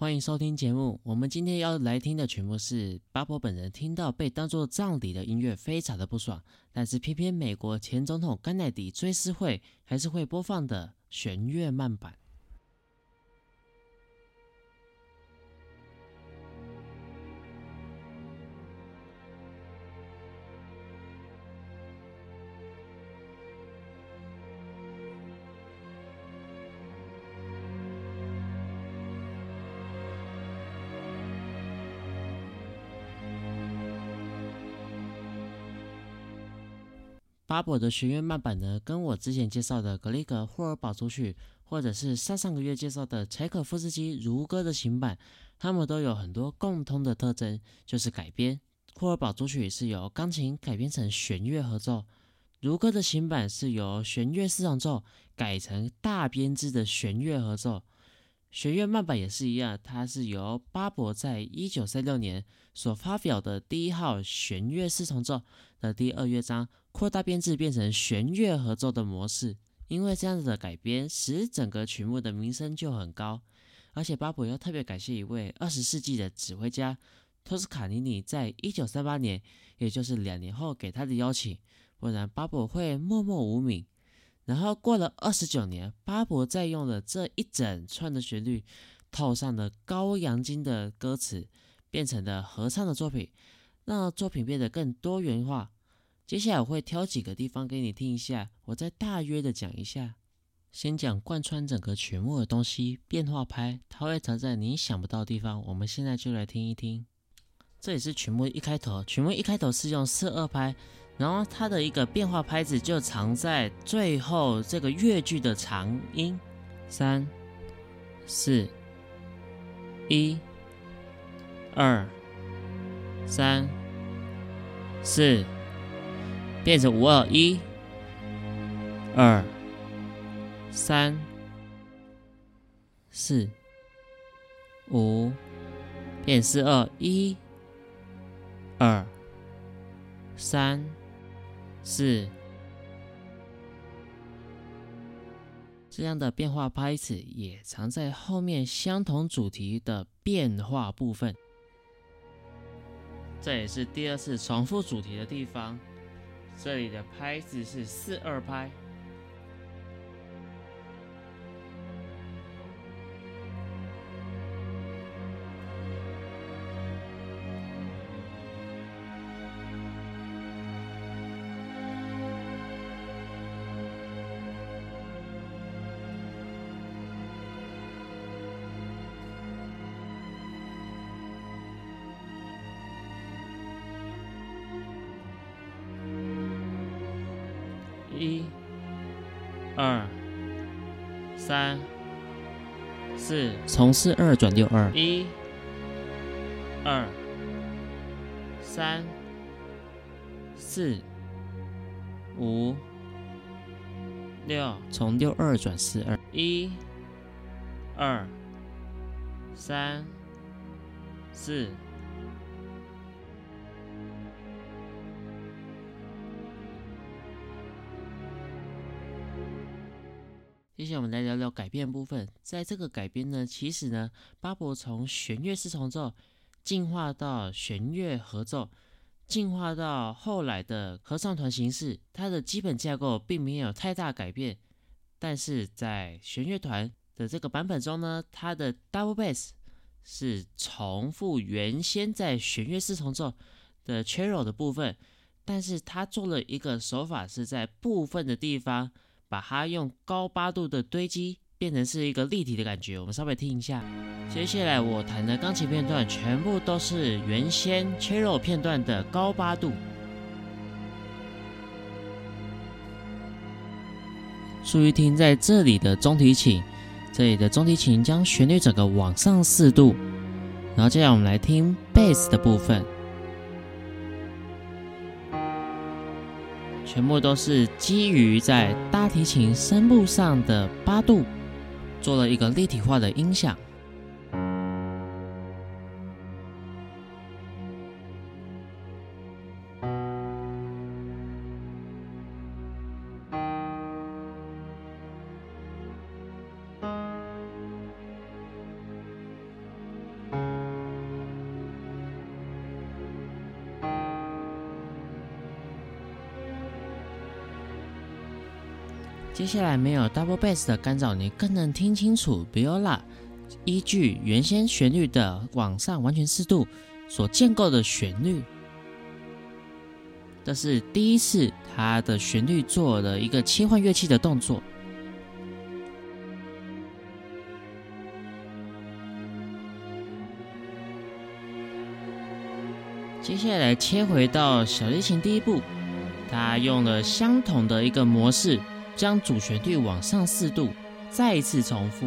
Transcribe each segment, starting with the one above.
欢迎收听节目。我们今天要来听的曲目是巴博本人听到被当作葬礼的音乐，非常的不爽。但是偏偏美国前总统甘乃迪追思会还是会播放的弦乐慢板。巴博的弦乐慢板呢，跟我之前介绍的格里格霍尔堡组曲，或者是上上个月介绍的柴可夫斯基如歌的琴版，它们都有很多共通的特征，就是改编。霍尔堡组曲是由钢琴改编成弦乐合奏，如歌的琴版是由弦乐四重奏改成大编制的弦乐合奏。弦乐慢板也是一样，它是由巴博在一九三六年所发表的第一号弦乐四重奏的第二乐章。扩大编制变成弦乐合奏的模式，因为这样子的改编，使整个曲目的名声就很高。而且巴博要特别感谢一位二十世纪的指挥家托斯卡尼尼，在一九三八年，也就是两年后给他的邀请，不然巴博会默默无名。然后过了二十九年，巴博再用了这一整串的旋律，套上了高扬金的歌词，变成了合唱的作品，让作品变得更多元化。接下来我会挑几个地方给你听一下，我再大约的讲一下。先讲贯穿整个曲目的东西，变化拍，它会藏在你想不到的地方。我们现在就来听一听。这也是曲目一开头，曲目一开头是用四二拍，然后它的一个变化拍子就藏在最后这个乐句的长音，三、四、一、二、三、四。变成五二一，二。三。四。五，变四二一，二。三。四，这样的变化拍子也藏在后面相同主题的变化部分。这也是第二次重复主题的地方。这里的拍子是四二拍。一、二、三、四，从四二转六二。一、二、三、四、五、六，从六二转四二。一、二、三、四。下来我们来聊聊改编部分。在这个改编呢，其实呢，巴博从弦乐四重奏进化到弦乐合奏，进化到后来的合唱团形式，它的基本架构并没有太大改变。但是在弦乐团的这个版本中呢，它的 double bass 是重复原先在弦乐四重奏的 cello 的部分，但是它做了一个手法，是在部分的地方。把它用高八度的堆积变成是一个立体的感觉，我们稍微听一下。接下来我弹的钢琴片段全部都是原先切肉片段的高八度。注意听，在这里的中提琴，这里的中提琴将旋律整个往上四度。然后接下来我们来听贝斯的部分。全部都是基于在大提琴声部上的八度，做了一个立体化的音响。接下来没有 double bass 的干扰，你更能听清楚 viola 依据原先旋律的往上完全四度所建构的旋律。这是第一次，它的旋律做了一个切换乐器的动作。接下来切回到小提琴第一步，它用了相同的一个模式。将主旋律往上四度，再一次重复。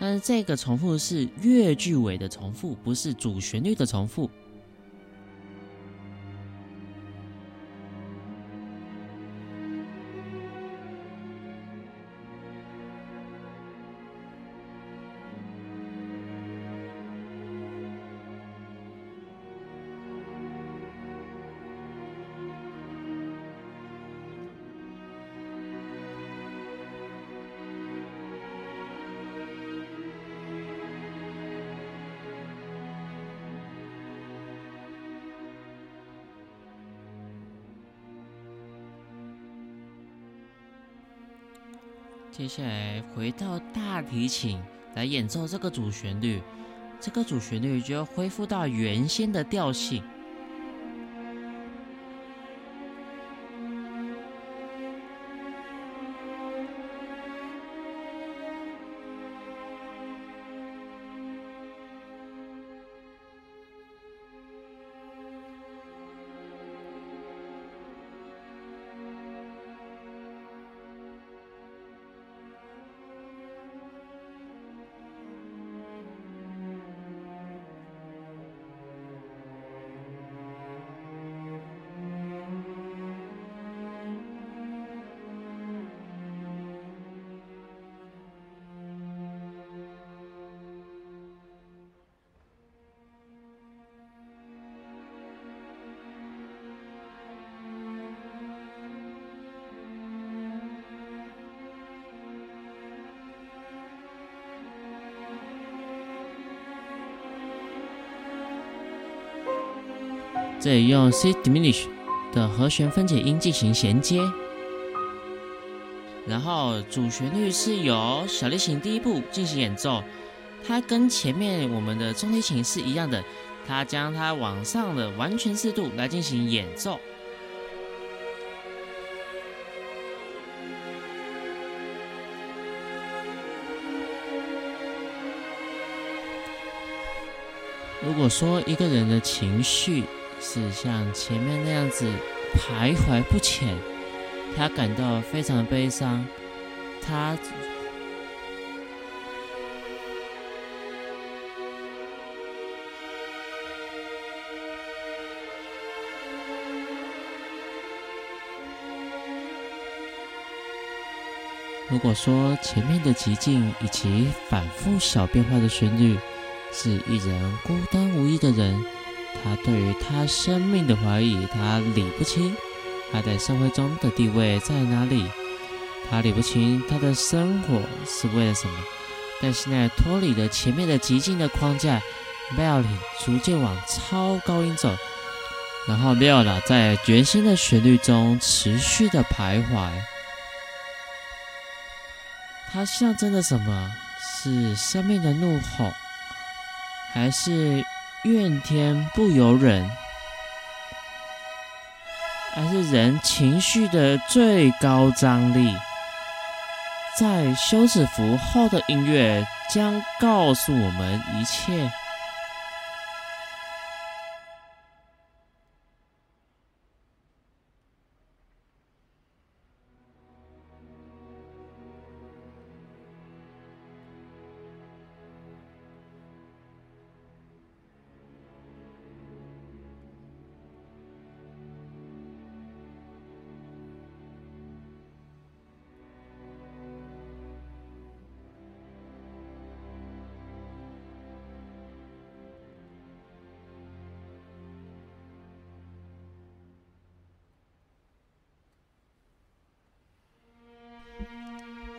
但是这个重复是乐句尾的重复，不是主旋律的重复。接下来回到大提琴来演奏这个主旋律，这个主旋律就要恢复到原先的调性。这里用 C diminish 的和弦分解音进行衔接，然后主旋律是由小提琴第一步进行演奏，它跟前面我们的中提琴是一样的，它将它往上的完全四度来进行演奏。如果说一个人的情绪，是像前面那样子徘徊不前，他感到非常悲伤。他如果说前面的寂静以及反复小变化的旋律，是一人孤单无依的人。他对于他生命的怀疑，他理不清他在社会中的地位在哪里，他理不清他的生活是为了什么。但现在脱离了前面的极静的框架，bell 逐渐往超高音走，然后 bell 在全新的旋律中持续的徘徊。它象征着什么？是生命的怒吼，还是？怨天不由人，而是人情绪的最高张力。在休止符后的音乐将告诉我们一切。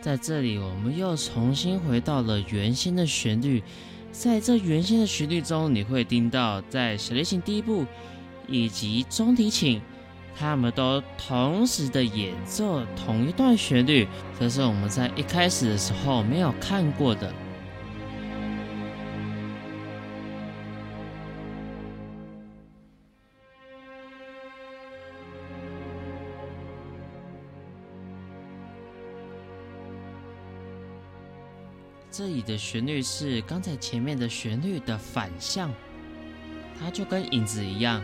在这里，我们又重新回到了原先的旋律。在这原先的旋律中，你会听到在小提琴第一部以及中提琴他们都同时的演奏同一段旋律，这是我们在一开始的时候没有看过的。这里的旋律是刚才前面的旋律的反向，它就跟影子一样。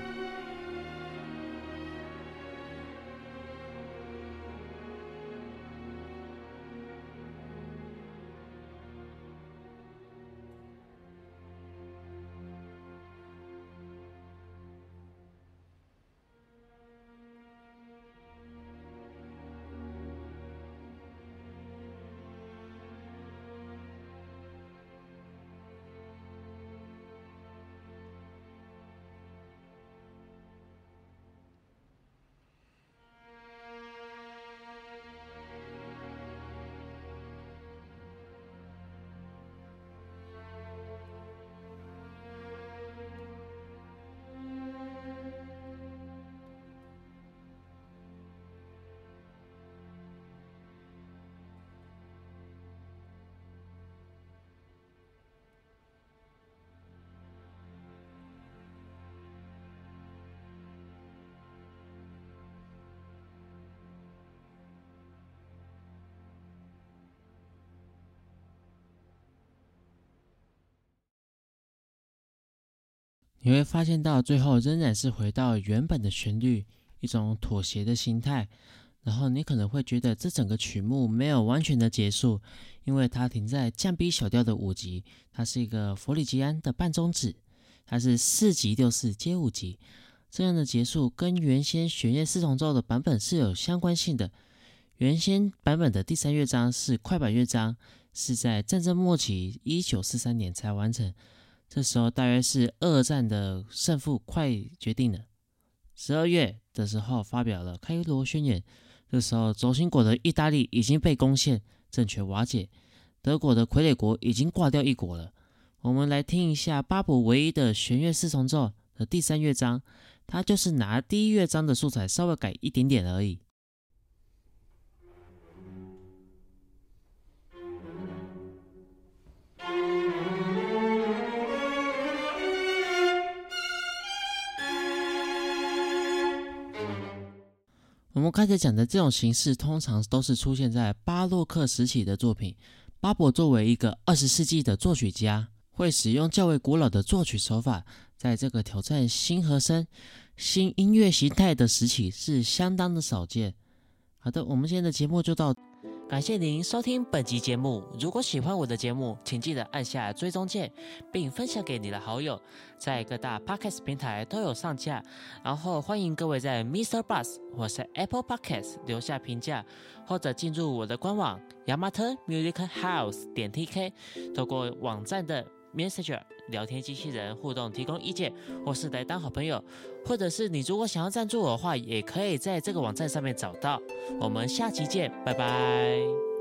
你会发现到最后仍然是回到原本的旋律，一种妥协的心态。然后你可能会觉得这整个曲目没有完全的结束，因为它停在降 B 小调的五级，它是一个弗里吉安的半中指，它是四级六四接五级。这样的结束跟原先弦乐四重奏的版本是有相关性的。原先版本的第三乐章是快板乐章，是在战争末期一九四三年才完成。这时候大约是二战的胜负快决定了。十二月的时候发表了开罗宣言。这时候轴心国的意大利已经被攻陷，政权瓦解，德国的傀儡国已经挂掉一国了。我们来听一下巴伯唯一的弦乐四重奏的第三乐章，它就是拿第一乐章的素材稍微改一点点而已。们刚才讲的这种形式，通常都是出现在巴洛克时期的作品。巴伯作为一个二十世纪的作曲家，会使用较为古老的作曲手法，在这个挑战新和声、新音乐形态的时期是相当的少见。好的，我们今天的节目就到。感谢您收听本集节目。如果喜欢我的节目，请记得按下追踪键，并分享给你的好友。在各大 Podcast 平台都有上架。然后欢迎各位在 Mr. Bus 或是 Apple Podcast 留下评价，或者进入我的官网 Yamato Music House 点 TK，透过网站的 Messenger 聊天机器人互动提供意见，或是来当好朋友。或者是你如果想要赞助我的话，也可以在这个网站上面找到。我们下期见，拜拜。